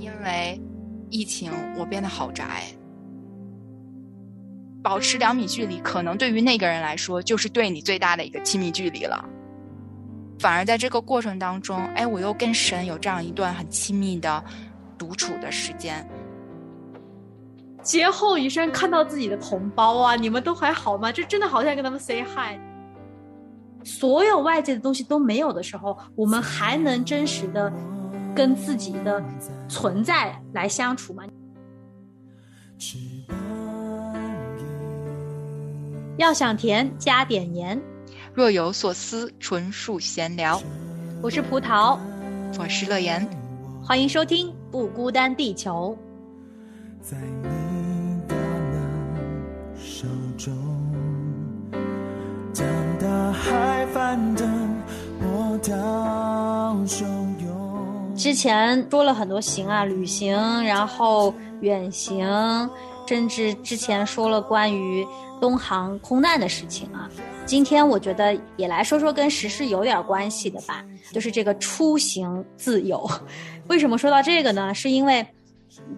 因为疫情，我变得好宅。保持两米距离，可能对于那个人来说，就是对你最大的一个亲密距离了。反而在这个过程当中，哎，我又跟神有这样一段很亲密的独处的时间。劫后余生，看到自己的同胞啊，你们都还好吗？这真的好想跟他们 say hi。所有外界的东西都没有的时候，我们还能真实的跟自己的存在来相处吗？要想甜，加点盐。若有所思，纯属闲聊。我是葡萄，我是乐言，欢迎收听《不孤单地球》。在你的手中，将大海翻腾，波涛汹涌。之前说了很多行啊，旅行，然后远行，甚至之前说了关于。东航空难的事情啊，今天我觉得也来说说跟时事有点关系的吧，就是这个出行自由。为什么说到这个呢？是因为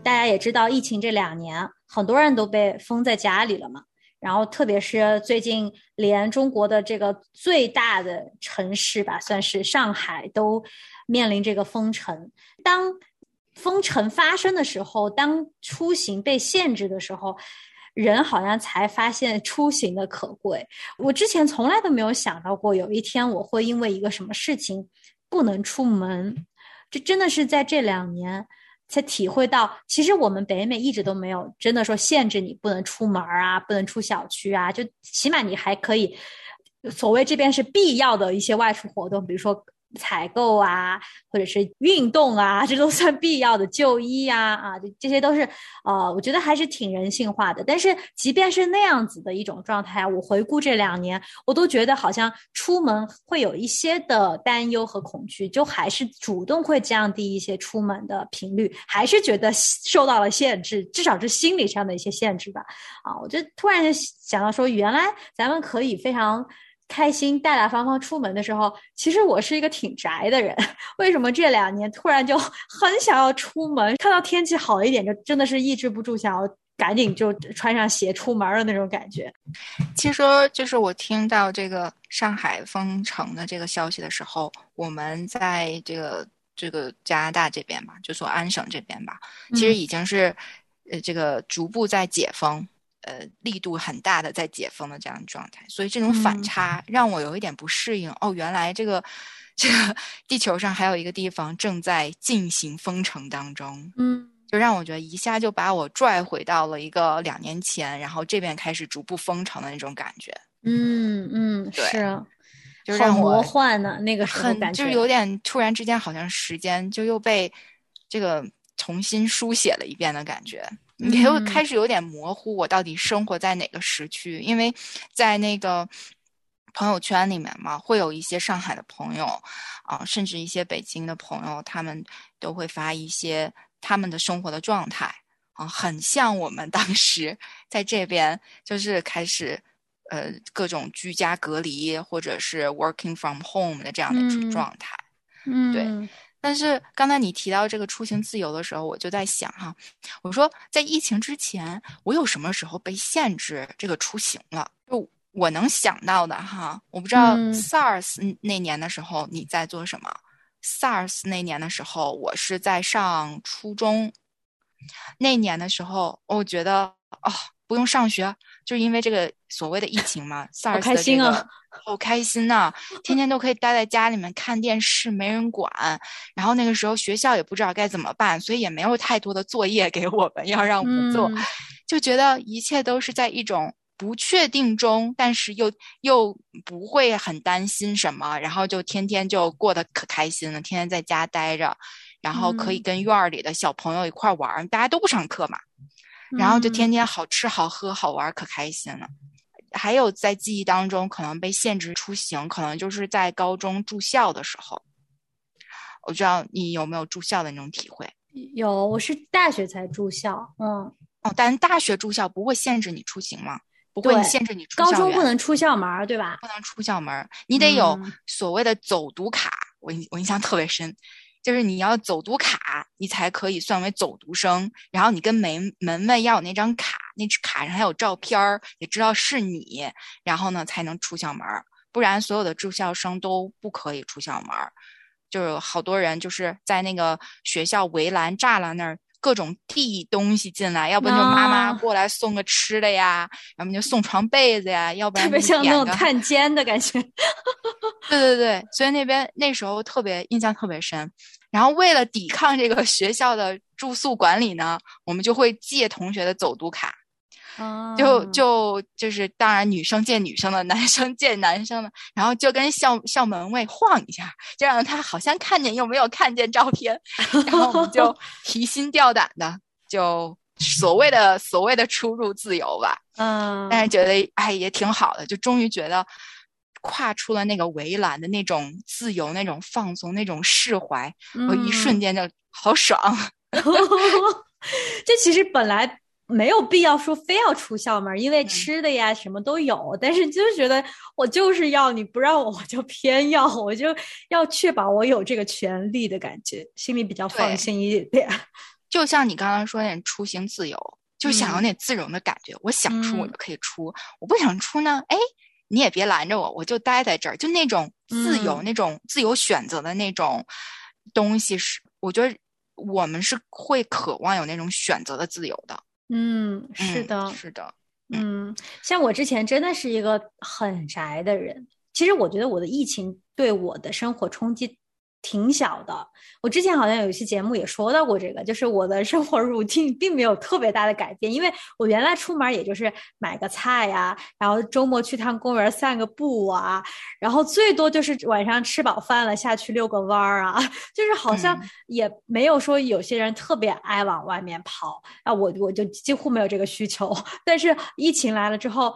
大家也知道，疫情这两年很多人都被封在家里了嘛。然后特别是最近，连中国的这个最大的城市吧，算是上海，都面临这个封城。当封城发生的时候，当出行被限制的时候。人好像才发现出行的可贵。我之前从来都没有想到过，有一天我会因为一个什么事情不能出门。这真的是在这两年才体会到，其实我们北美一直都没有真的说限制你不能出门啊，不能出小区啊，就起码你还可以，所谓这边是必要的一些外出活动，比如说。采购啊，或者是运动啊，这都算必要的就医呀，啊，这这些都是，呃，我觉得还是挺人性化的。但是即便是那样子的一种状态，我回顾这两年，我都觉得好像出门会有一些的担忧和恐惧，就还是主动会降低一些出门的频率，还是觉得受到了限制，至少是心理上的一些限制吧。啊，我就突然就想到说，原来咱们可以非常。开心大大方方出门的时候，其实我是一个挺宅的人。为什么这两年突然就很想要出门？看到天气好一点，就真的是抑制不住想要赶紧就穿上鞋出门的那种感觉。其实说，就是我听到这个上海封城的这个消息的时候，我们在这个这个加拿大这边吧，就说安省这边吧，其实已经是呃这个逐步在解封。呃，力度很大的在解封的这样状态，所以这种反差让我有一点不适应。哦，原来这个这个地球上还有一个地方正在进行封城当中，嗯，就让我觉得一下就把我拽回到了一个两年前，然后这边开始逐步封城的那种感觉。嗯嗯，是啊，就让我魔幻呢，那个时候感觉就是有点突然之间，好像时间就又被这个重新书写了一遍的感觉。你又开始有点模糊，我到底生活在哪个时区？因为在那个朋友圈里面嘛，会有一些上海的朋友啊，甚至一些北京的朋友，他们都会发一些他们的生活的状态啊，很像我们当时在这边就是开始呃各种居家隔离或者是 working from home 的这样的状态，嗯，对。但是刚才你提到这个出行自由的时候，我就在想哈，我说在疫情之前，我有什么时候被限制这个出行了？就我能想到的哈，我不知道 SARS 那年的时候你在做什么。SARS 那年的时候，我是在上初中。那年的时候，我觉得哦，不用上学，就是因为这个所谓的疫情嘛。SARS 开心啊！好开心呐！天天都可以待在家里面看电视，没人管。然后那个时候学校也不知道该怎么办，所以也没有太多的作业给我们要让我们做，就觉得一切都是在一种不确定中，但是又又不会很担心什么，然后就天天就过得可开心了，天天在家待着，然后可以跟院儿里的小朋友一块玩，大家都不上课嘛，然后就天天好吃好喝好玩，可开心了。还有在记忆当中可能被限制出行，可能就是在高中住校的时候。我知道你有没有住校的那种体会？有，我是大学才住校。嗯，哦，但大学住校不会限制你出行吗？不会限制你出高中不能出校门，对吧？不能出校门，你得有所谓的走读卡。我印我印象特别深，就是你要走读卡，你才可以算为走读生。然后你跟门门卫要有那张卡，那卡上还有照片儿，也知道是你，然后呢才能出校门。不然所有的住校生都不可以出校门。就是好多人就是在那个学校围栏栅栏那儿。各种递东西进来，要不然就妈妈过来送个吃的呀，要么就送床被子呀，要不然特别像那种探监的感觉。对对对，所以那边那时候特别印象特别深。然后为了抵抗这个学校的住宿管理呢，我们就会借同学的走读卡。就就就是，当然女生见女生的，男生见男生的，然后就跟校校门卫晃一下，就让他好像看见又没有看见照片，然后我们就提心吊胆的，就所谓的所谓的出入自由吧。嗯，但是觉得哎也挺好的，就终于觉得跨出了那个围栏的那种自由、那种放松、那种释怀，我一瞬间就好爽。这其实本来。没有必要说非要出校门，因为吃的呀什么都有。但是就觉得我就是要你不让我，我就偏要，我就要确保我有这个权利的感觉，心里比较放心一点。就像你刚刚说那出行自由，就想要那自由的感觉。我想出我就可以出，我不想出呢，哎，你也别拦着我，我就待在这儿。就那种自由，那种自由选择的那种东西，是我觉得我们是会渴望有那种选择的自由的。嗯，是的，是的，嗯，像我之前真的是一个很宅的人，其实我觉得我的疫情对我的生活冲击。挺小的，我之前好像有一期节目也说到过这个，就是我的生活 routine 并没有特别大的改变，因为我原来出门也就是买个菜呀，然后周末去趟公园散个步啊，然后最多就是晚上吃饱饭了下去遛个弯儿啊，就是好像也没有说有些人特别爱往外面跑啊，我我就几乎没有这个需求，但是疫情来了之后。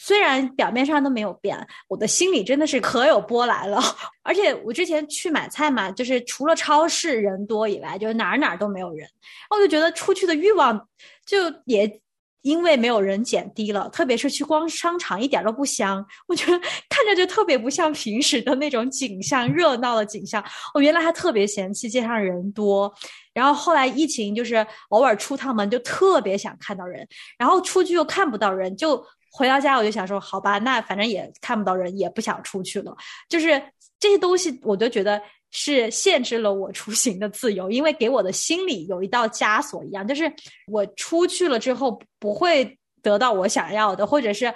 虽然表面上都没有变，我的心里真的是可有波澜了。而且我之前去买菜嘛，就是除了超市人多以外，就是哪儿哪儿都没有人，我就觉得出去的欲望就也因为没有人减低了。特别是去逛商场，一点都不香，我觉得看着就特别不像平时的那种景象，热闹的景象。我原来还特别嫌弃街上人多，然后后来疫情就是偶尔出趟门就特别想看到人，然后出去又看不到人，就。回到家我就想说，好吧，那反正也看不到人，也不想出去了。就是这些东西，我都觉得是限制了我出行的自由，因为给我的心里有一道枷锁一样，就是我出去了之后不会得到我想要的，或者是。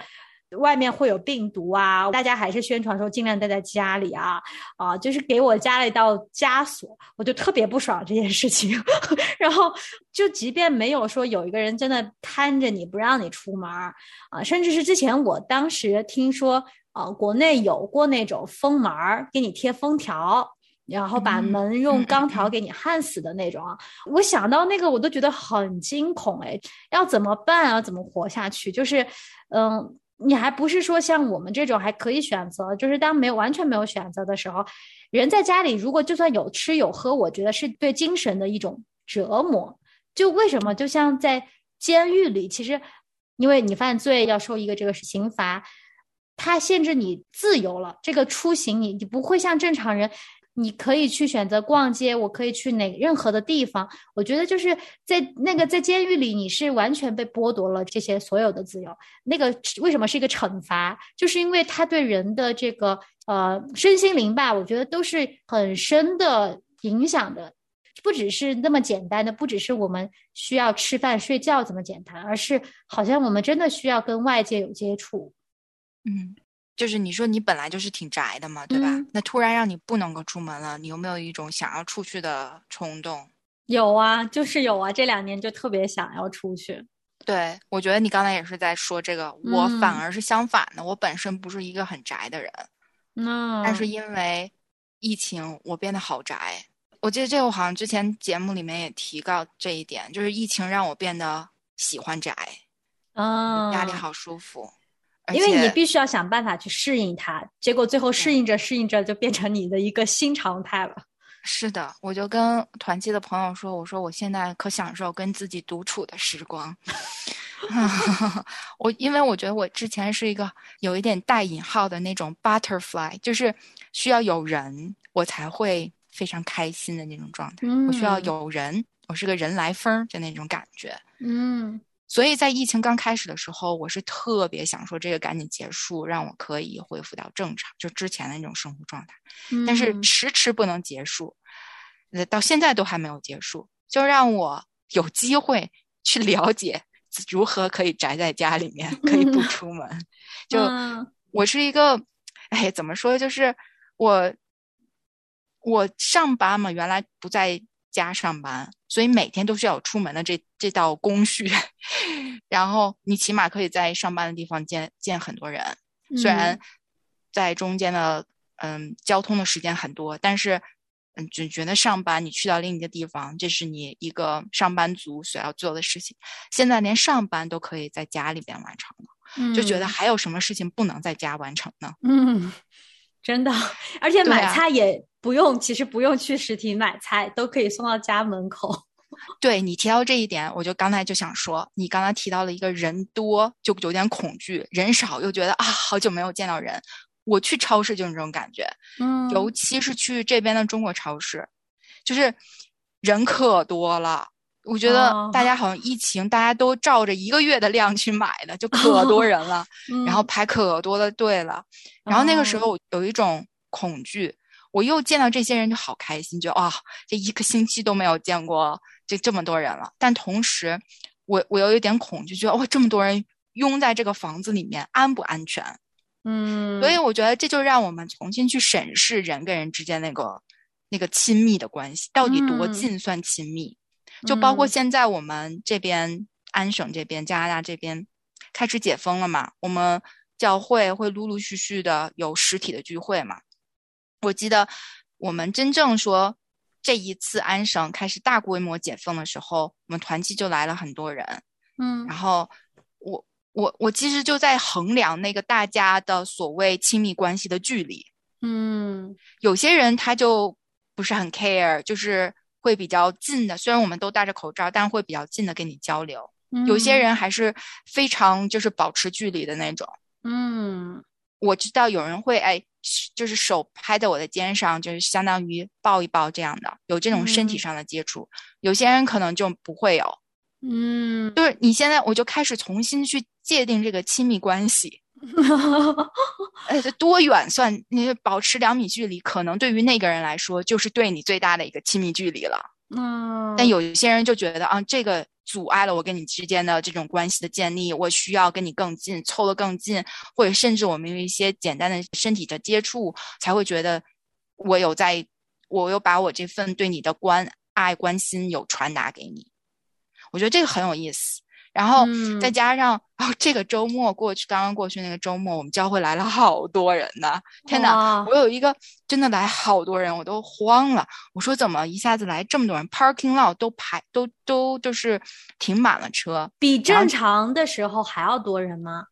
外面会有病毒啊！大家还是宣传说尽量待在家里啊啊，就是给我加了一道枷锁，我就特别不爽这件事情。然后就即便没有说有一个人真的看着你不让你出门啊，甚至是之前我当时听说啊，国内有过那种封门给你贴封条，然后把门用钢条给你焊死的那种。我想到那个我都觉得很惊恐哎，要怎么办啊？怎么活下去？就是嗯。你还不是说像我们这种还可以选择，就是当没有完全没有选择的时候，人在家里如果就算有吃有喝，我觉得是对精神的一种折磨。就为什么就像在监狱里，其实因为你犯罪要受一个这个刑罚，它限制你自由了，这个出行你你不会像正常人。你可以去选择逛街，我可以去哪任何的地方。我觉得就是在那个在监狱里，你是完全被剥夺了这些所有的自由。那个为什么是一个惩罚？就是因为他对人的这个呃身心灵吧，我觉得都是很深的影响的。不只是那么简单的，不只是我们需要吃饭睡觉这么简单，而是好像我们真的需要跟外界有接触。嗯。就是你说你本来就是挺宅的嘛，对吧？那突然让你不能够出门了，你有没有一种想要出去的冲动？有啊，就是有啊。这两年就特别想要出去。对，我觉得你刚才也是在说这个，我反而是相反的。我本身不是一个很宅的人，嗯，但是因为疫情，我变得好宅。我记得这个我好像之前节目里面也提到这一点，就是疫情让我变得喜欢宅，啊，家里好舒服。因为你必须要想办法去适应它，结果最后适应着适应着就变成你的一个新常态了。是的，我就跟团契的朋友说：“我说我现在可享受跟自己独处的时光。”我因为我觉得我之前是一个有一点带引号的那种 butterfly，就是需要有人我才会非常开心的那种状态。我需要有人，我是个人来疯的那种感觉。嗯，所以在疫情刚开始的时候，我是特别想说这个赶紧结束，让我可以恢复到正常，就之前的那种生活状态。但是迟迟不能结束，呃，到现在都还没有结束，就让我有机会去了解如何可以宅在家里面，可以不 出门。就我是一个，哎，怎么说？就是我。我上班嘛，原来不在家上班，所以每天都需要出门的这这道工序。然后你起码可以在上班的地方见见很多人，虽然在中间的嗯交通的时间很多，但是嗯就觉得上班你去到另一个地方，这是你一个上班族所要做的事情。现在连上班都可以在家里边完成了，就觉得还有什么事情不能在家完成呢？嗯。真的，而且买菜也不用，其实不用去实体买菜，都可以送到家门口。对你提到这一点，我就刚才就想说，你刚才提到了一个人多就有点恐惧，人少又觉得啊，好久没有见到人。我去超市就是这种感觉，嗯，尤其是去这边的中国超市，就是人可多了。我觉得大家好像疫情，大家都照着一个月的量去买的，就 可多人了，然后排可多的队了。然后那个时候有一种恐惧，我又见到这些人就好开心，就啊，这一个星期都没有见过这这么多人了。但同时，我我又有点恐惧，觉得哇，这么多人拥在这个房子里面，安不安全？嗯，所以我觉得这就让我们重新去审视人跟人之间那个那个亲密的关系，到底多近算亲密？就包括现在我们这边安省这边加拿大这边开始解封了嘛，我们教会会陆陆续续的有实体的聚会嘛。我记得我们真正说这一次安省开始大规模解封的时候，我们团契就来了很多人。嗯，然后我我我其实就在衡量那个大家的所谓亲密关系的距离。嗯，有些人他就不是很 care，就是。会比较近的，虽然我们都戴着口罩，但会比较近的跟你交流。嗯有些人还是非常就是保持距离的那种。嗯，我知道有人会哎，就是手拍在我的肩上，就是相当于抱一抱这样的，有这种身体上的接触。有些人可能就不会有。嗯，就是你现在我就开始重新去界定这个亲密关系。呃，多远算？你保持两米距离，可能对于那个人来说，就是对你最大的一个亲密距离了。嗯，但有一些人就觉得啊，这个阻碍了我跟你之间的这种关系的建立，我需要跟你更近，凑得更近，或者甚至我们有一些简单的身体的接触，才会觉得我有在，我又把我这份对你的关爱、关心有传达给你。我觉得这个很有意思。然后再加上哦，这个周末过去，刚刚过去那个周末，我们教会来了好多人呢！天哪，我有一个真的来好多人，我都慌了。我说怎么一下子来这么多人？Parking lot 都排都都就是停满了车，比正常的时候还要多人吗？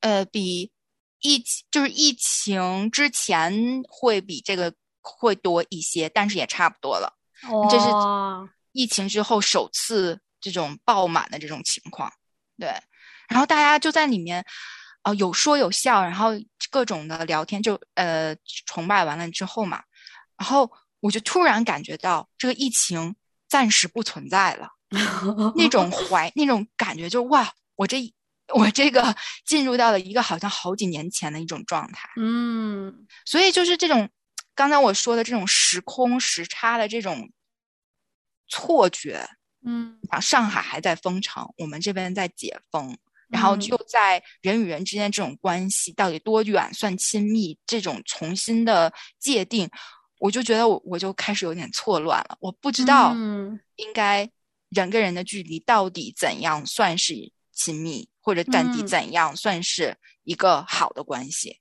呃，比疫情就是疫情之前会比这个会多一些，但是也差不多了。这是疫情之后首次。这种爆满的这种情况，对，然后大家就在里面，呃，有说有笑，然后各种的聊天，就呃崇拜完了之后嘛，然后我就突然感觉到这个疫情暂时不存在了，那种怀那种感觉，就哇，我这我这个 进入到了一个好像好几年前的一种状态，嗯，所以就是这种刚才我说的这种时空时差的这种错觉。嗯，然后上海还在封城，我们这边在解封，然后就在人与人之间这种关系到底多远算亲密，这种重新的界定，我就觉得我我就开始有点错乱了，我不知道应该人跟人的距离到底怎样算是亲密，或者到底怎样算是一个好的关系。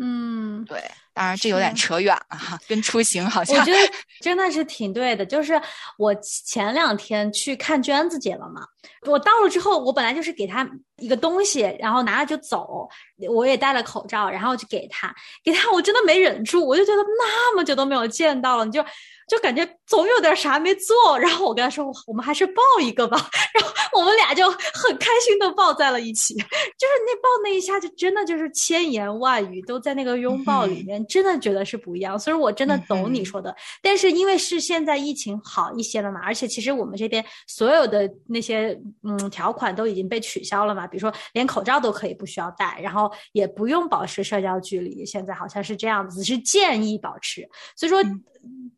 嗯，对，当然这有点扯远了哈，跟出行好像。我觉得真的是挺对的，就是我前两天去看娟子姐了嘛，我到了之后，我本来就是给她一个东西，然后拿了就走，我也戴了口罩，然后就给她，给她，我真的没忍住，我就觉得那么久都没有见到了，你就。就感觉总有点啥没做。然后我跟他说，我们还是抱一个吧。然后我们俩就很开心的抱在了一起，就是那抱那一下，就真的就是千言万语都在那个拥抱里面，真的觉得是不一样。所以我真的懂你说的。但是因为是现在疫情好一些了嘛，而且其实我们这边所有的那些嗯条款都已经被取消了嘛，比如说连口罩都可以不需要戴，然后也不用保持社交距离，现在好像是这样子，是建议保持。所以说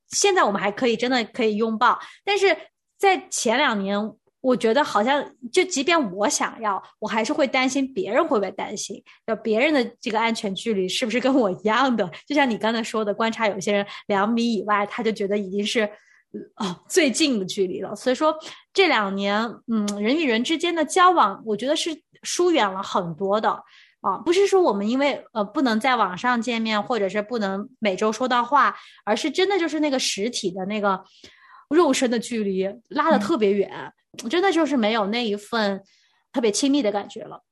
现在我们还可以真的可以拥抱，但是在前两年。我觉得好像，就即便我想要，我还是会担心别人会不会担心，要别人的这个安全距离是不是跟我一样的？就像你刚才说的，观察有些人两米以外，他就觉得已经是哦最近的距离了。所以说这两年，嗯，人与人之间的交往，我觉得是疏远了很多的啊。不是说我们因为呃不能在网上见面，或者是不能每周说到话，而是真的就是那个实体的那个肉身的距离拉的特别远。真的就是没有那一份特别亲密的感觉了。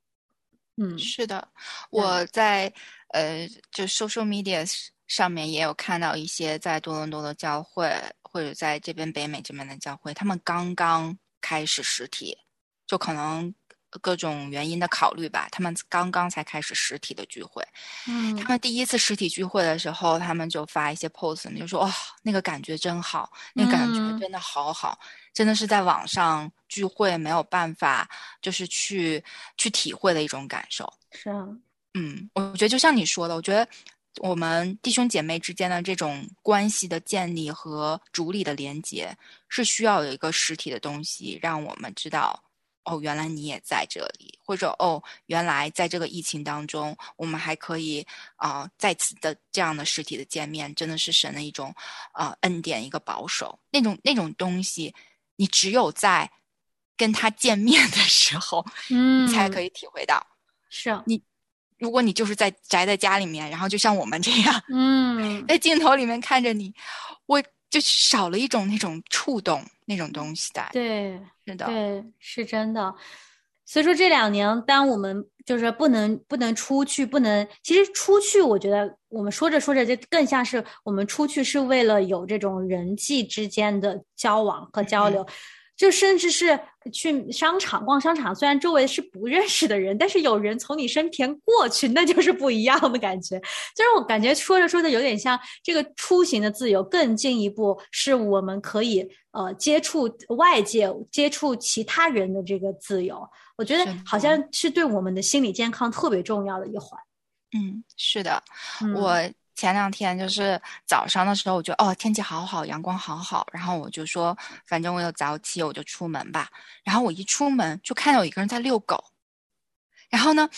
嗯，是的，我在呃，就 social media 上面也有看到一些在多伦多的教会，或者在这边北美这边的教会，他们刚刚开始实体，就可能。各种原因的考虑吧，他们刚刚才开始实体的聚会。嗯，他们第一次实体聚会的时候，他们就发一些 post，就说：“哇，那个感觉真好，那感觉真的好好，真的是在网上聚会没有办法，就是去去体会的一种感受。”是啊，嗯，我觉得就像你说的，我觉得我们弟兄姐妹之间的这种关系的建立和主理的连接，是需要有一个实体的东西，让我们知道。哦，原来你也在这里，或者哦，原来在这个疫情当中，我们还可以啊再次的这样的实体的见面，真的是神的一种啊恩典，一个保守。那种那种东西，你只有在跟他见面的时候，嗯，才可以体会到。是啊，你如果你就是在宅在家里面，然后就像我们这样，嗯，在镜头里面看着你，我就少了一种那种触动那种东西的。对。是的，对，是真的。所以说这两年，当我们就是不能不能出去，不能，其实出去，我觉得我们说着说着，就更像是我们出去是为了有这种人际之间的交往和交流。就甚至是去商场逛商场，虽然周围是不认识的人，但是有人从你身边过去，那就是不一样的感觉。就是我感觉说着说着，有点像这个出行的自由，更进一步是我们可以呃接触外界、接触其他人的这个自由。我觉得好像是对我们的心理健康特别重要的一环。嗯，是的，我。前两天就是早上的时候，我觉得哦天气好好，阳光好好，然后我就说反正我有早起，我就出门吧。然后我一出门就看到有一个人在遛狗，然后呢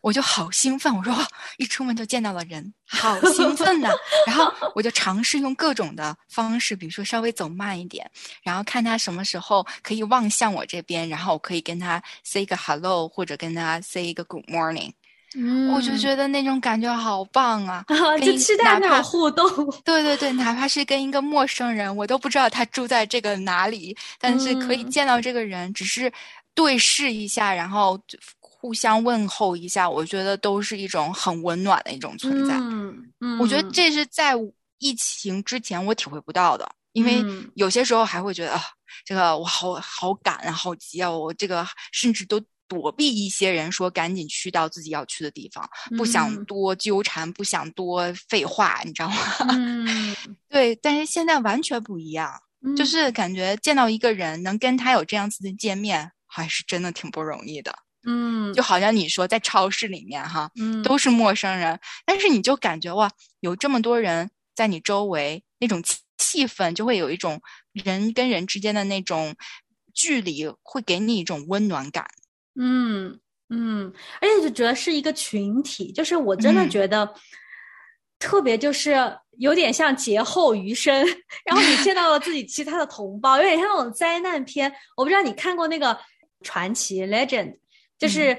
我就好兴奋，我说一出门就见到了人，好兴奋呐！然后我就尝试用各种的方式，比如说稍微走慢一点，然后看他什么时候可以望向我这边，然后我可以跟他 say 一个 hello，或者跟他 say 一个 good morning。嗯，我就觉得那种感觉好棒啊！就期待那种互动。对对对，哪怕是跟一个陌生人，我都不知道他住在这个哪里，但是可以见到这个人，只是对视一下，然后互相问候一下，我觉得都是一种很温暖的一种存在。嗯嗯，我觉得这是在疫情之前我体会不到的，因为有些时候还会觉得啊，这个我好好赶啊，好急啊，我这个甚至都。躲避一些人说赶紧去到自己要去的地方，不想多纠缠，不想多废话，你知道吗？嗯，对。但是现在完全不一样，就是感觉见到一个人能跟他有这样子的见面，还是真的挺不容易的。嗯，就好像你说在超市里面哈，嗯，都是陌生人，但是你就感觉哇，有这么多人在你周围，那种气氛就会有一种人跟人之间的那种距离，会给你一种温暖感。嗯嗯，而且就觉得是一个群体，就是我真的觉得特别，就是有点像劫后余生，然后你见到了自己其他的同胞，有点像那种灾难片。我不知道你看过那个传奇 Legend，就是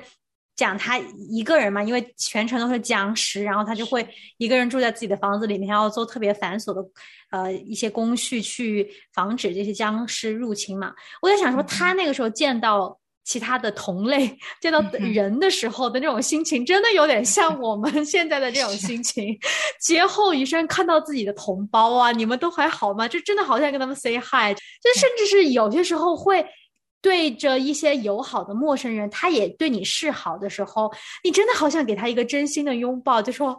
讲他一个人嘛，因为全程都是僵尸，然后他就会一个人住在自己的房子里面，然后做特别繁琐的呃一些工序去防止这些僵尸入侵嘛。我在想说，他那个时候见到。其他的同类、见到人的时候的那种心情，真的有点像我们 现在的这种心情。劫后余生，看到自己的同胞啊，你们都还好吗？就真的好想跟他们 say hi，就甚至是有些时候会。对着一些友好的陌生人，他也对你示好的时候，你真的好想给他一个真心的拥抱，就说，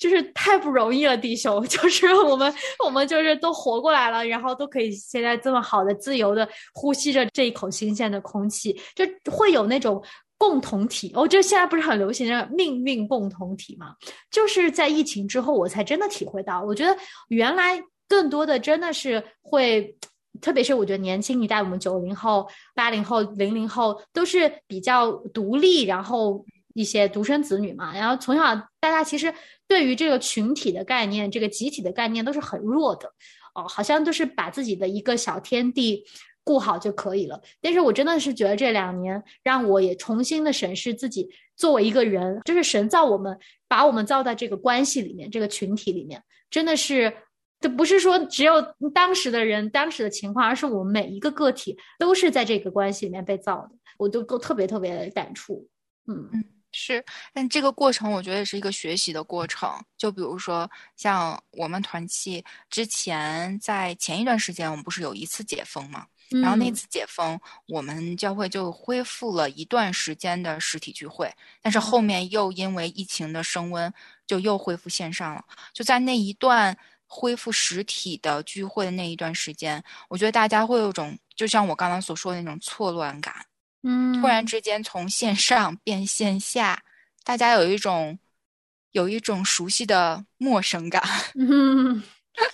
就是太不容易了，弟兄，就是我们，我们就是都活过来了，然后都可以现在这么好的、自由的呼吸着这一口新鲜的空气，就会有那种共同体。我觉得现在不是很流行的命运共同体嘛？就是在疫情之后，我才真的体会到，我觉得原来更多的真的是会。特别是我觉得年轻一代，我们九零后、八零后、零零后都是比较独立，然后一些独生子女嘛，然后从小大家其实对于这个群体的概念、这个集体的概念都是很弱的，哦，好像都是把自己的一个小天地顾好就可以了。但是我真的是觉得这两年让我也重新的审视自己作为一个人，就是神造我们，把我们造在这个关系里面、这个群体里面，真的是。这不是说只有当时的人、当时的情况，而是我们每一个个体都是在这个关系里面被造的，我都都特别特别的感触。嗯嗯，是，但这个过程我觉得也是一个学习的过程。就比如说，像我们团契之前在前一段时间，我们不是有一次解封嘛？然后那次解封，我们教会就恢复了一段时间的实体聚会，但是后面又因为疫情的升温，就又恢复线上了。就在那一段。恢复实体的聚会的那一段时间，我觉得大家会有种，就像我刚刚所说的那种错乱感，嗯，突然之间从线上变线下，大家有一种有一种熟悉的陌生感，嗯，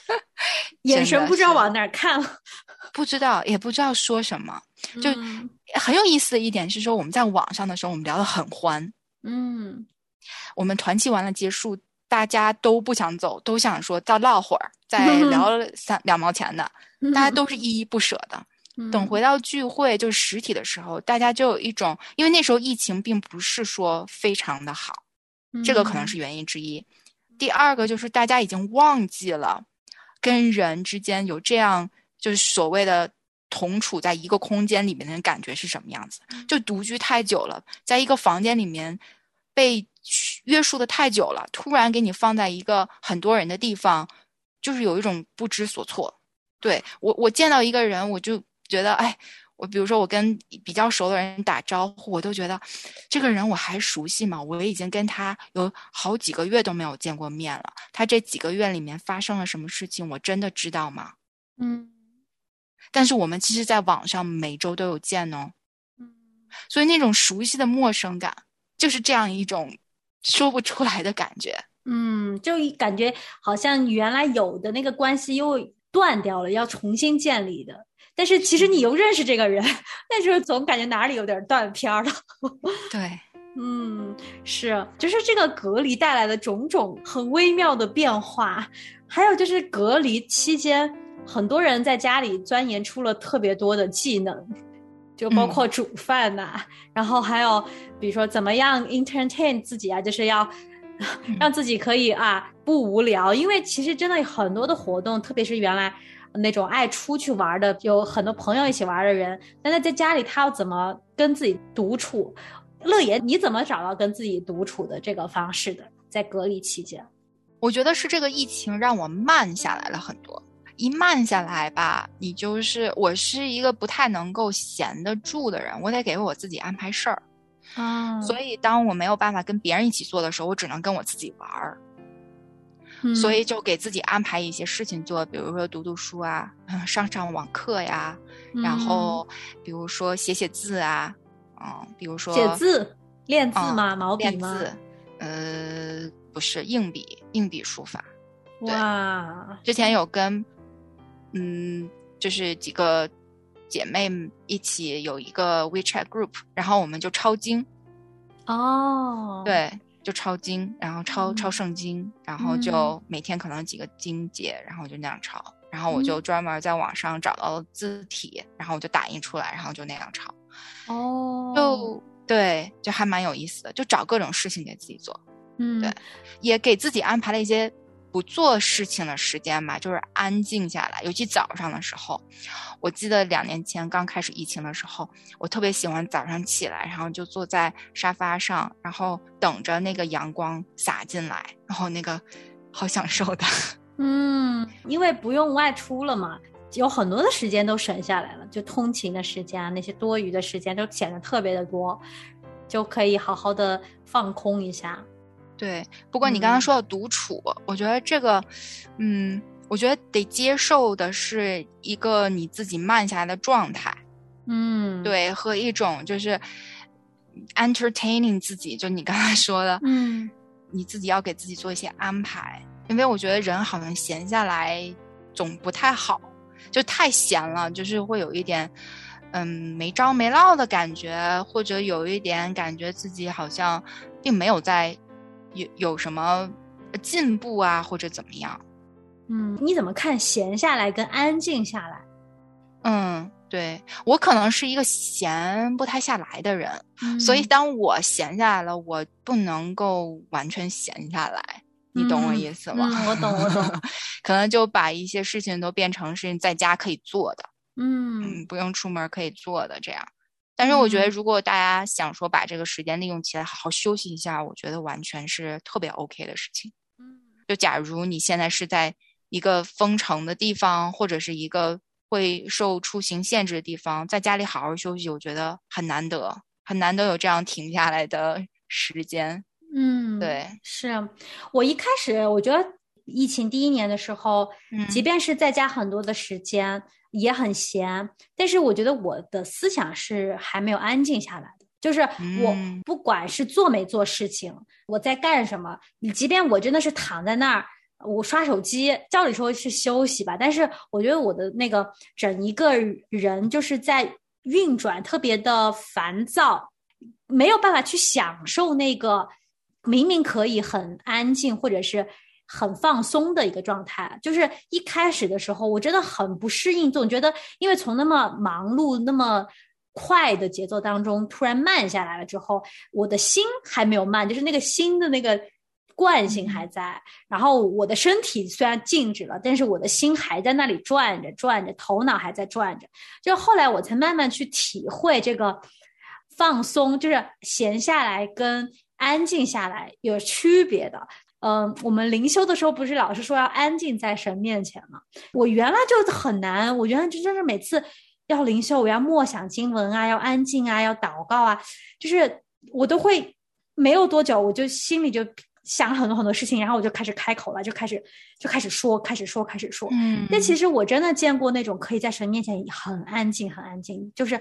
眼神不知道往哪看，不知道也不知道说什么，就很有意思的一点是说，我们在网上的时候，我们聊得很欢，嗯，我们团契完了结束。大家都不想走，都想说再唠会儿，再聊 三两毛钱的，大家都是依依不舍的。等回到聚会就是实体的时候，大家就有一种，因为那时候疫情并不是说非常的好，这个可能是原因之一。第二个就是大家已经忘记了跟人之间有这样就是所谓的同处在一个空间里面的感觉是什么样子，就独居太久了，在一个房间里面被。约束的太久了，突然给你放在一个很多人的地方，就是有一种不知所措。对我，我见到一个人，我就觉得，哎，我比如说我跟比较熟的人打招呼，我都觉得这个人我还熟悉吗？我已经跟他有好几个月都没有见过面了，他这几个月里面发生了什么事情，我真的知道吗？嗯。但是我们其实在网上每周都有见哦。嗯。所以那种熟悉的陌生感，就是这样一种。说不出来的感觉，嗯，就感觉好像原来有的那个关系又断掉了，要重新建立的。但是其实你又认识这个人，但是总感觉哪里有点断片了。对，嗯，是，就是这个隔离带来的种种很微妙的变化，还有就是隔离期间，很多人在家里钻研出了特别多的技能。就包括煮饭呐，然后还有比如说怎么样 entertain 自己啊，就是要 让自己可以啊不无聊。因为其实真的很多的活动，特别是原来那种爱出去玩的，有很多朋友一起玩的人，但他在家里他要怎么跟自己独处？乐言，你怎么找到跟自己独处的这个方式的？在隔离期间，我觉得是这个疫情让我慢下来了很多。一慢下来吧，你就是我是一个不太能够闲得住的人，我得给我自己安排事儿啊。所以当我没有办法跟别人一起做的时候，我只能跟我自己玩儿。所以就给自己安排一些事情做，比如说读读书啊，上上网课呀，然后比如说写写字啊，嗯，比如说写字练字吗？毛笔吗？呃，不是硬笔，硬笔书法。哇，之前有跟。嗯，就是几个姐妹一起有一个 WeChat group，然后我们就抄经。哦，对，就抄经，然后抄抄圣经，然后就每天可能几个经节，然后就那样抄。然后我就专门在网上找到了字体，然后我就打印出来，然后就那样抄。哦，就对，就还蛮有意思的，就找各种事情给自己做。嗯，对，也给自己安排了一些不做事情的时间吧，就是安静下来。尤其早上的时候，我记得两年前刚开始疫情的时候，我特别喜欢早上起来，然后就坐在沙发上，然后等着那个阳光洒进来，然后那个好享受的。嗯，因为不用外出了嘛，有很多的时间都省下来了，就通勤的时间啊，那些多余的时间都显得特别的多，就可以好好的放空一下。对，不过你刚刚说到独处，我觉得这个，嗯，我觉得得接受的是一个你自己慢下来的状态，嗯，对，和一种就是 entertaining 自己，就你刚才说的，嗯，你自己要给自己做一些安排，因为我觉得人好像闲下来总不太好，就太闲了，就是会有一点，嗯，没着没落的感觉，或者有一点感觉自己好像并没有在。有有什么进步啊，或者怎么样？嗯，你怎么看闲下来跟安静下来？嗯，对我可能是一个闲不太下来的人，所以当我闲下来了，我不能够完全闲下来。你懂我意思吗？我懂，我懂。可能就把一些事情都变成是在家可以做的，嗯，不用出门可以做的这样。但是我觉得，如果大家想说把这个时间利用起来，好好休息一下，我觉得完全是特别 OK 的事情。嗯，就假如你现在是在一个封城的地方，或者是一个会受出行限制的地方，在家里好好休息，我觉得很难得，很难得有这样停下来的 时间。嗯，对，是我一开始我觉得疫情第一年的时候，嗯即便是在家很多的时间。也很闲，但是我觉得我的思想是还没有安静下来的。就是我不管是做没做事情，我在干什么，你即便我真的是躺在那儿，我刷手机，照理说是休息吧，但是我觉得我的那个整一个人就是在运转，特别的烦躁，没有办法去享受那个明明可以很安静，或者是。很放松的一个状态，就是一开始的时候，我真的很不适应，总觉得因为从那么忙碌、那么快的节奏当中突然慢下来了之后，我的心还没有慢，就是那个心的那个惯性还在。然后我的身体虽然静止了，但是我的心还在那里转着转着，头脑还在转着。就后来我才慢慢去体会这个放松，就是闲下来跟安静下来有区别的。嗯，我们灵修的时候不是老是说要安静在神面前吗？我原来就很难，我原来就真是每次要灵修，我要默想经文啊，要安静啊，要祷告啊，就是我都会没有多久，我就心里就想很多很多事情，然后我就开始开口了，就开始就开始说，开始说，开始说。嗯，但其实我真的见过那种可以在神面前很安静、很安静，就是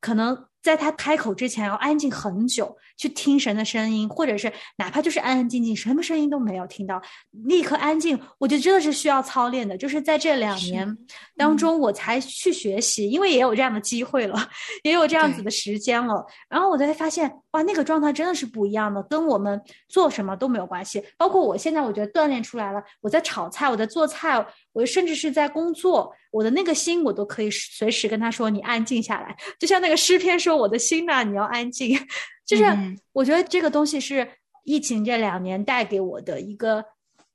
可能。在他开口之前，要安静很久，去听神的声音，或者是哪怕就是安安静静，什么声音都没有听到，立刻安静。我觉得真的是需要操练的，就是在这两年当中，我才去学习，因为也有这样的机会了，也有这样子的时间了。然后我才发现，哇，那个状态真的是不一样的，跟我们做什么都没有关系。包括我现在，我觉得锻炼出来了，我在炒菜，我在做菜，我甚至是在工作，我的那个心，我都可以随时跟他说：“你安静下来。”就像那个诗篇说。说我的心呐，你要安静。就是我觉得这个东西是疫情这两年带给我的一个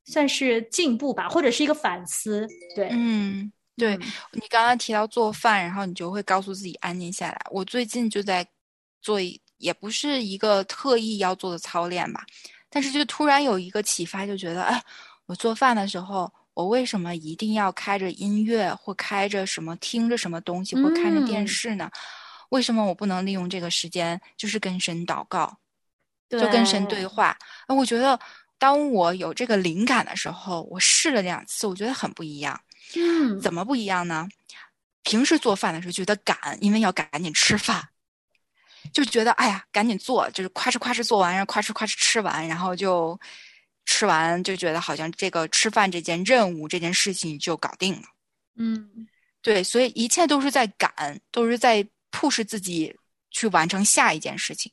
算是进步吧，或者是一个反思。对，嗯，对你刚刚提到做饭，然后你就会告诉自己安静下来。我最近就在做，也不是一个特意要做的操练吧，但是就突然有一个启发，就觉得，哎，我做饭的时候，我为什么一定要开着音乐，或开着什么，听着什么东西，或看着电视呢？为什么我不能利用这个时间，就是跟神祷告，就跟神对话？那我觉得，当我有这个灵感的时候，我试了两次，我觉得很不一样。嗯，怎么不一样呢？平时做饭的时候觉得赶，因为要赶紧吃饭，就觉得哎呀，赶紧做，就是夸哧夸哧做完，然后夸哧夸哧吃完，然后就吃完，就觉得好像这个吃饭这件任务、这件事情就搞定了。嗯，对，所以一切都是在赶，都是在。迫使自己去完成下一件事情，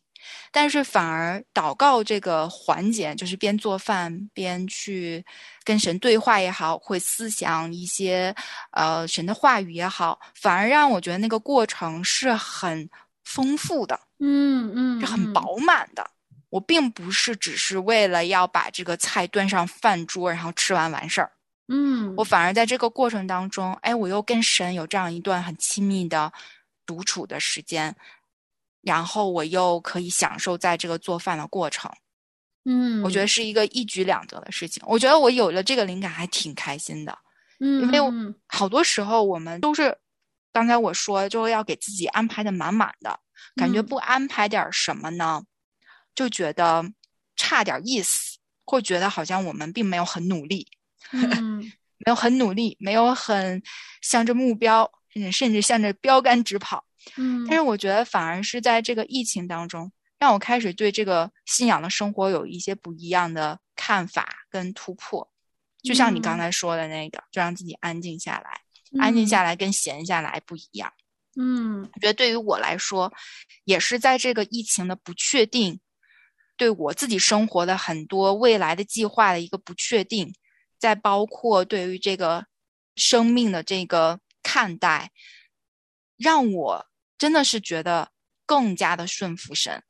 但是反而祷告这个环节，就是边做饭边去跟神对话也好，会思想一些呃神的话语也好，反而让我觉得那个过程是很丰富的，嗯嗯，是很饱满的。我并不是只是为了要把这个菜端上饭桌，然后吃完完事儿。嗯，我反而在这个过程当中，哎，我又跟神有这样一段很亲密的独处的时间，然后我又可以享受在这个做饭的过程。嗯，我觉得是一个一举两得的事情。我觉得我有了这个灵感，还挺开心的。嗯，因为好多时候我们都是刚才我说，就要给自己安排的满满的，感觉不安排点什么呢？就觉得差点意思，会觉得好像我们并没有很努力，没有很努力，没有很向着目标，甚至甚至向着标杆直跑。嗯，但是我觉得反而是在这个疫情当中，让我开始对这个信仰的生活有一些不一样的看法跟突破。就像你刚才说的那个，就让自己安静下来，安静下来跟闲下来不一样。嗯，我觉得对于我来说，也是在这个疫情的不确定。对我自己生活的很多未来的计划的一个不确定，在包括对于这个生命的这个看待，让我真的是觉得更加的顺服神，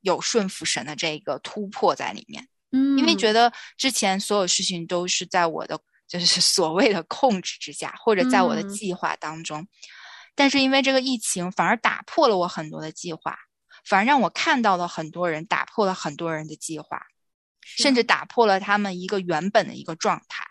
有顺服神的这个突破在里面。嗯，因为觉得之前所有事情都是在我的就是 所谓的控制之下，或者在我的计划当中，但是因为这个疫情，反而打破了我很多的计划。反而让我看到了很多人打破了很多人的计划，甚至打破了他们一个原本的一个状态，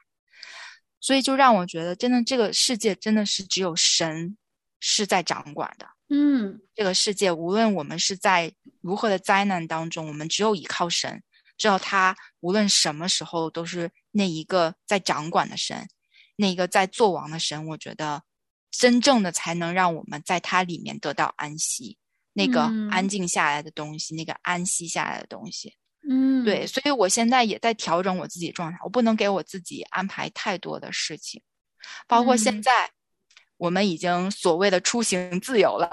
所以就让我觉得，真的这个世界真的是只有神是在掌管的。嗯，这个世界无论我们是在如何的灾难当中，我们只有依靠神，知道他无论什么时候都是那一个在掌管的神，那一个在做王的神。我觉得真正的才能让我们在他里面得到安息。那个安静下来的东西，那个安息下来的东西，嗯，对，所以我现在也在调整我自己状态，我不能给我自己安排太多的事情，包括现在我们已经所谓的出行自由了，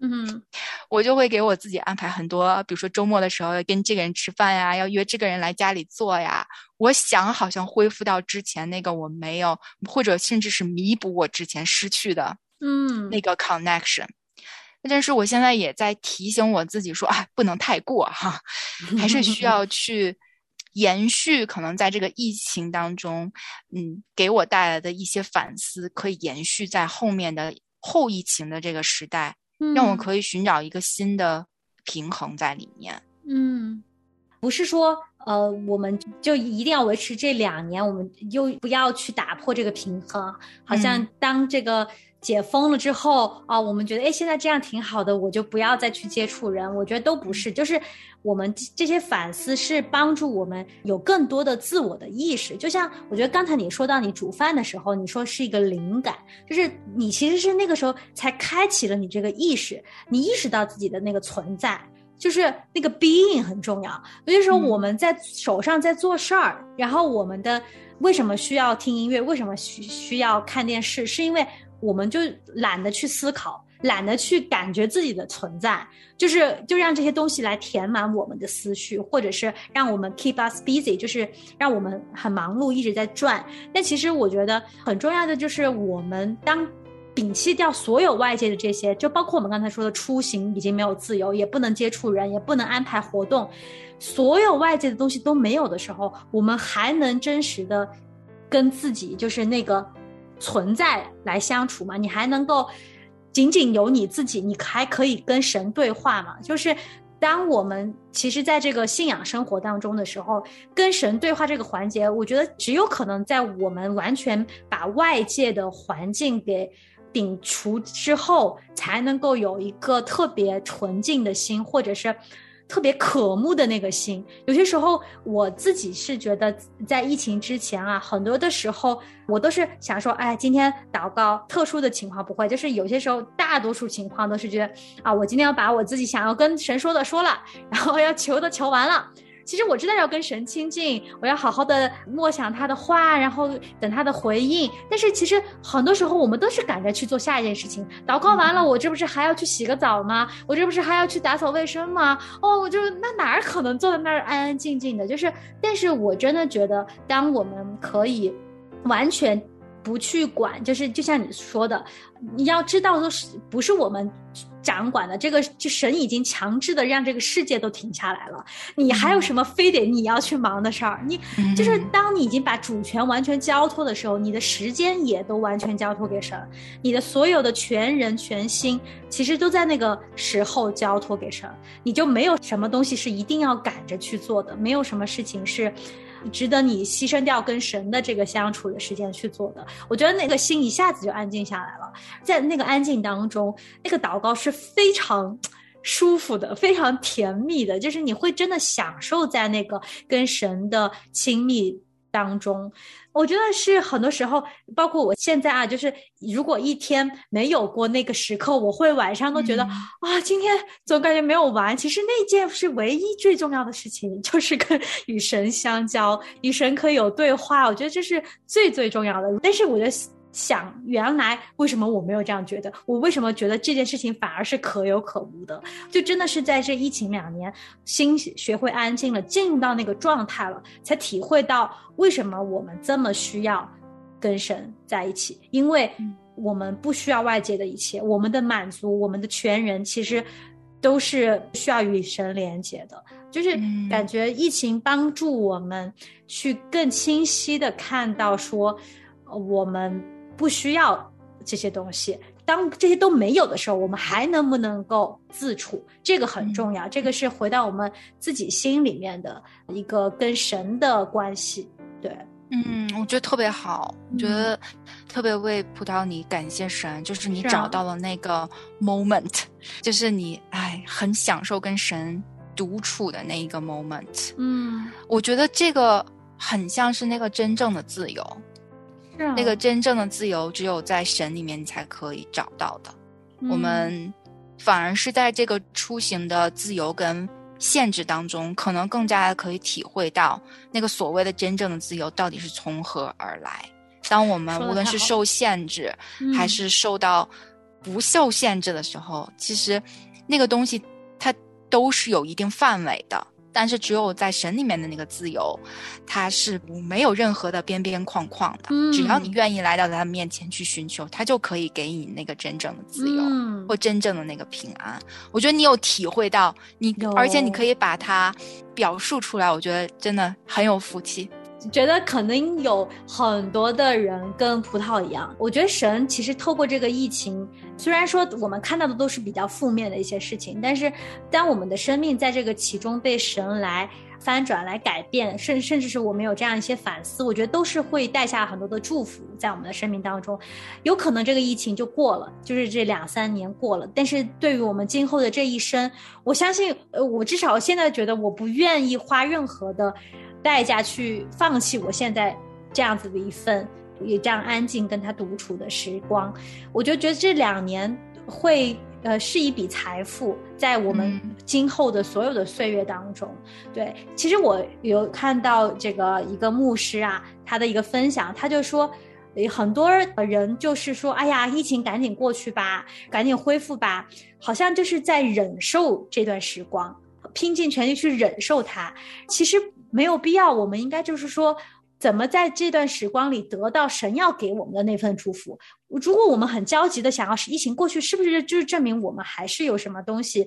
嗯，我就会给我自己安排很多，比如说周末的时候要跟这个人吃饭呀，要约这个人来家里做呀，我想好像恢复到之前那个我没有，或者甚至是弥补我之前失去的，嗯，那个 connection。但是我现在也在提醒我自己说，啊，不能太过哈，还是需要去延续。可能在这个疫情当中，嗯，给我带来的一些反思，可以延续在后面的后疫情的这个时代，让我可以寻找一个新的平衡在里面。嗯，不是说呃，我们就一定要维持这两年，我们又不要去打破这个平衡，好像当这个。解封了之后啊，我们觉得哎，现在这样挺好的，我就不要再去接触人。我觉得都不是，就是我们这些反思是帮助我们有更多的自我的意识。就像我觉得刚才你说到你煮饭的时候，你说是一个灵感，就是你其实是那个时候才开启了你这个意识，你意识到自己的那个存在，就是那个 being 很重要。有些时候我们在手上在做事儿，然后我们的为什么需要听音乐，为什么需需要看电视，是因为。我们就懒得去思考，懒得去感觉自己的存在，就是就让这些东西来填满我们的思绪，或者是让我们 keep us busy，就是让我们很忙碌，一直在转。但其实我觉得很重要的就是，我们当摒弃掉所有外界的这些，就包括我们刚才说的出行已经没有自由，也不能接触人，也不能安排活动，所有外界的东西都没有的时候，我们还能真实的跟自己，就是那个。存在来相处嘛？你还能够仅仅有你自己，你还可以跟神对话嘛？就是当我们其实在这个信仰生活当中的时候，跟神对话这个环节，我觉得只有可能在我们完全把外界的环境给摒除之后，才能够有一个特别纯净的心，或者是。特别渴慕的那个心，有些时候我自己是觉得，在疫情之前啊，很多的时候我都是想说，哎，今天祷告，特殊的情况不会，就是有些时候，大多数情况都是觉得，啊，我今天要把我自己想要跟神说的说了，然后要求的求完了。其实我知道要跟神亲近，我要好好的默想他的话，然后等他的回应。但是其实很多时候我们都是赶着去做下一件事情。祷告完了，我这不是还要去洗个澡吗？我这不是还要去打扫卫生吗？哦，我就那哪儿可能坐在那儿安安静静的？就是，但是我真的觉得，当我们可以完全不去管，就是就像你说的，你要知道，都是不是我们。掌管的，这个就神已经强制的让这个世界都停下来了。你还有什么非得你要去忙的事儿？你就是当你已经把主权完全交托的时候，你的时间也都完全交托给神，你的所有的全人全心，其实都在那个时候交托给神，你就没有什么东西是一定要赶着去做的，没有什么事情是。值得你牺牲掉跟神的这个相处的时间去做的，我觉得那个心一下子就安静下来了。在那个安静当中，那个祷告是非常舒服的，非常甜蜜的，就是你会真的享受在那个跟神的亲密当中。我觉得是很多时候，包括我现在啊，就是如果一天没有过那个时刻，我会晚上都觉得啊，今天总感觉没有完。其实那件是唯一最重要的事情，就是跟与神相交，与神可以有对话。我觉得这是最最重要的。但是我觉得。想原来为什么我没有这样觉得？我为什么觉得这件事情反而是可有可无的？就真的是在这疫情两年，心学会安静了，进入到那个状态了，才体会到为什么我们这么需要跟神在一起。因为我们不需要外界的一切，我们的满足，我们的全人，其实都是需要与神连接的。就是感觉疫情帮助我们去更清晰的看到说，我们。不需要这些东西。当这些都没有的时候，我们还能不能够自处？这个很重要。这个是回到我们自己心里面的一个跟神的关系。对，嗯，我觉得特别好。我觉得特别为葡萄你感谢神，就是你找到了那个 moment，就是你哎很享受跟神独处的那一个 moment。嗯，我觉得这个很像是那个真正的自由。那个真正的自由，只有在神里面你才可以找到的。我们反而是在这个出行的自由跟限制当中，可能更加的可以体会到那个所谓的真正的自由到底是从何而来。当我们无论是受限制，还是受到不受限制的时候，其实那个东西它都是有一定范围的。但是只有在神里面的那个自由，它是没有任何的边边框框的。只要你愿意来到他面前去寻求，他就可以给你那个真正的自由，或真正的那个平安。我觉得你有体会到，你而且你可以把它表述出来，我觉得真的很有福气。觉得可能有很多的人跟葡萄一样，我觉得神其实透过这个疫情，虽然说我们看到的都是比较负面的一些事情，但是当我们的生命在这个其中被神来翻转、来改变，甚甚至是我们有这样一些反思，我觉得都是会带下很多的祝福在我们的生命当中。有可能这个疫情就过了，就是这两三年过了，但是对于我们今后的这一生，我相信，呃，我至少现在觉得我不愿意花任何的。代价去放弃我现在这样子的一份也这样安静跟他独处的时光，我就觉得这两年会呃是一笔财富，在我们今后的所有的岁月当中。对，其实我有看到这个一个牧师啊，他的一个分享，他就说，很多人就是说，哎呀，疫情赶紧过去吧，赶紧恢复吧，好像就是在忍受这段时光，拼尽全力去忍受它。其实。没有必要，我们应该就是说，怎么在这段时光里得到神要给我们的那份祝福？如果我们很焦急的想要是疫情过去，是不是就是证明我们还是有什么东西，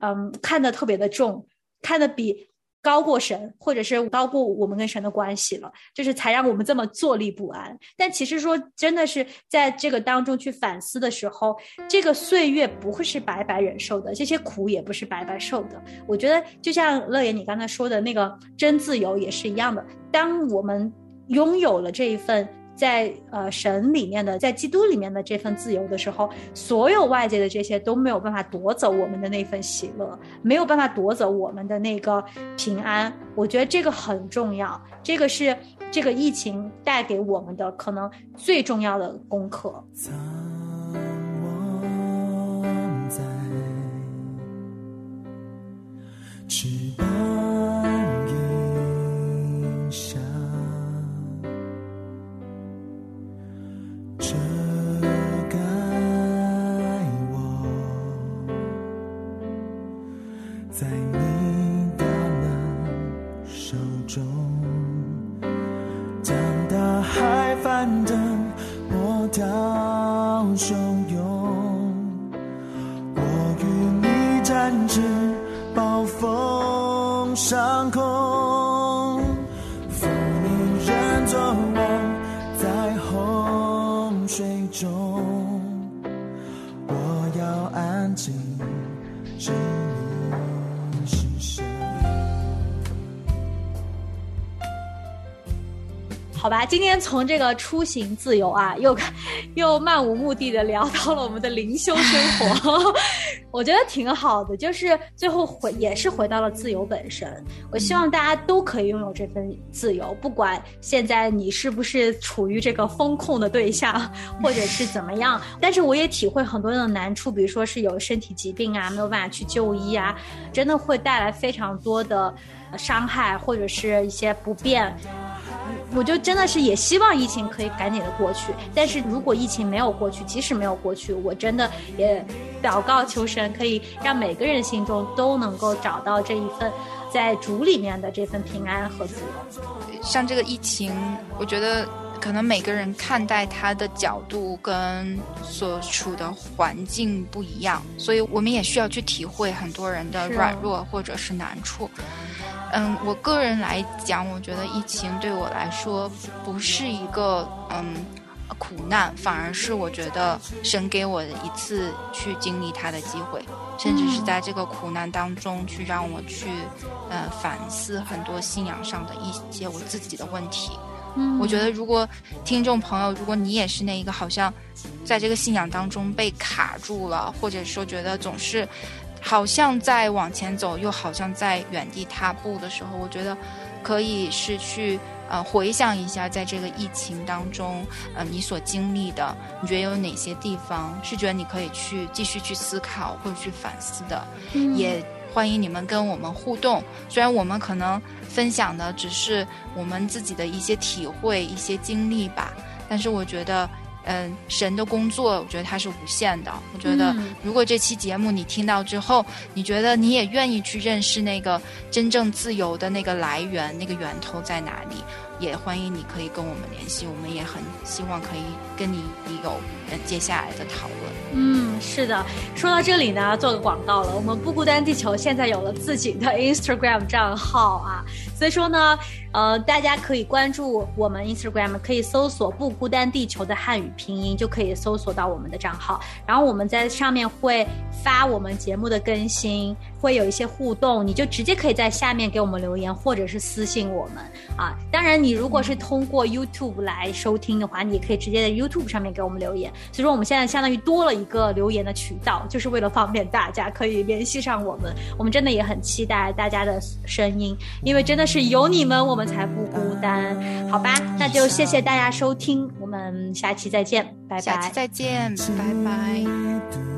嗯，看得特别的重，看得比。高过神，或者是高过我们跟神的关系了，就是才让我们这么坐立不安。但其实说真的是在这个当中去反思的时候，这个岁月不会是白白忍受的，这些苦也不是白白受的。我觉得就像乐言你刚才说的那个真自由也是一样的，当我们拥有了这一份。在呃神里面的，在基督里面的这份自由的时候，所有外界的这些都没有办法夺走我们的那份喜乐，没有办法夺走我们的那个平安。我觉得这个很重要，这个是这个疫情带给我们的可能最重要的功课。好吧，今天从这个出行自由啊，又又漫无目的的聊到了我们的灵修生活，我觉得挺好的，就是最后回也是回到了自由本身。我希望大家都可以拥有这份自由，不管现在你是不是处于这个风控的对象，或者是怎么样。但是我也体会很多的难处，比如说是有身体疾病啊，没有办法去就医啊，真的会带来非常多的伤害或者是一些不便。我就真的是也希望疫情可以赶紧的过去，但是如果疫情没有过去，即使没有过去，我真的也祷告求神，可以让每个人心中都能够找到这一份在主里面的这份平安和自由。像这个疫情，我觉得可能每个人看待他的角度跟所处的环境不一样，所以我们也需要去体会很多人的软弱或者是难处。嗯，我个人来讲，我觉得疫情对我来说不是一个嗯苦难，反而是我觉得神给我的一次去经历它的机会，甚至是在这个苦难当中去让我去呃反思很多信仰上的一些我自己的问题。嗯，我觉得如果听众朋友，如果你也是那一个好像在这个信仰当中被卡住了，或者说觉得总是。好像在往前走，又好像在原地踏步的时候，我觉得可以是去呃回想一下，在这个疫情当中，呃你所经历的，你觉得有哪些地方是觉得你可以去继续去思考或者去反思的？也欢迎你们跟我们互动。虽然我们可能分享的只是我们自己的一些体会、一些经历吧，但是我觉得。嗯，神的工作，我觉得它是无限的。我觉得，如果这期节目你听到之后，你觉得你也愿意去认识那个真正自由的那个来源，那个源头在哪里？也欢迎你可以跟我们联系，我们也很希望可以跟你有接下来的讨论。嗯，是的，说到这里呢，做个广告了。我们不孤单地球现在有了自己的 Instagram 账号啊，所以说呢，呃，大家可以关注我们 Instagram，可以搜索“不孤单地球”的汉语拼音，就可以搜索到我们的账号。然后我们在上面会发我们节目的更新，会有一些互动，你就直接可以在下面给我们留言，或者是私信我们啊。当然。你如果是通过 YouTube 来收听的话，你也可以直接在 YouTube 上面给我们留言。所以说，我们现在相当于多了一个留言的渠道，就是为了方便大家可以联系上我们。我们真的也很期待大家的声音，因为真的是有你们，我们才不孤单。好吧，那就谢谢大家收听，我们下期再见，拜拜。下期再见，拜拜。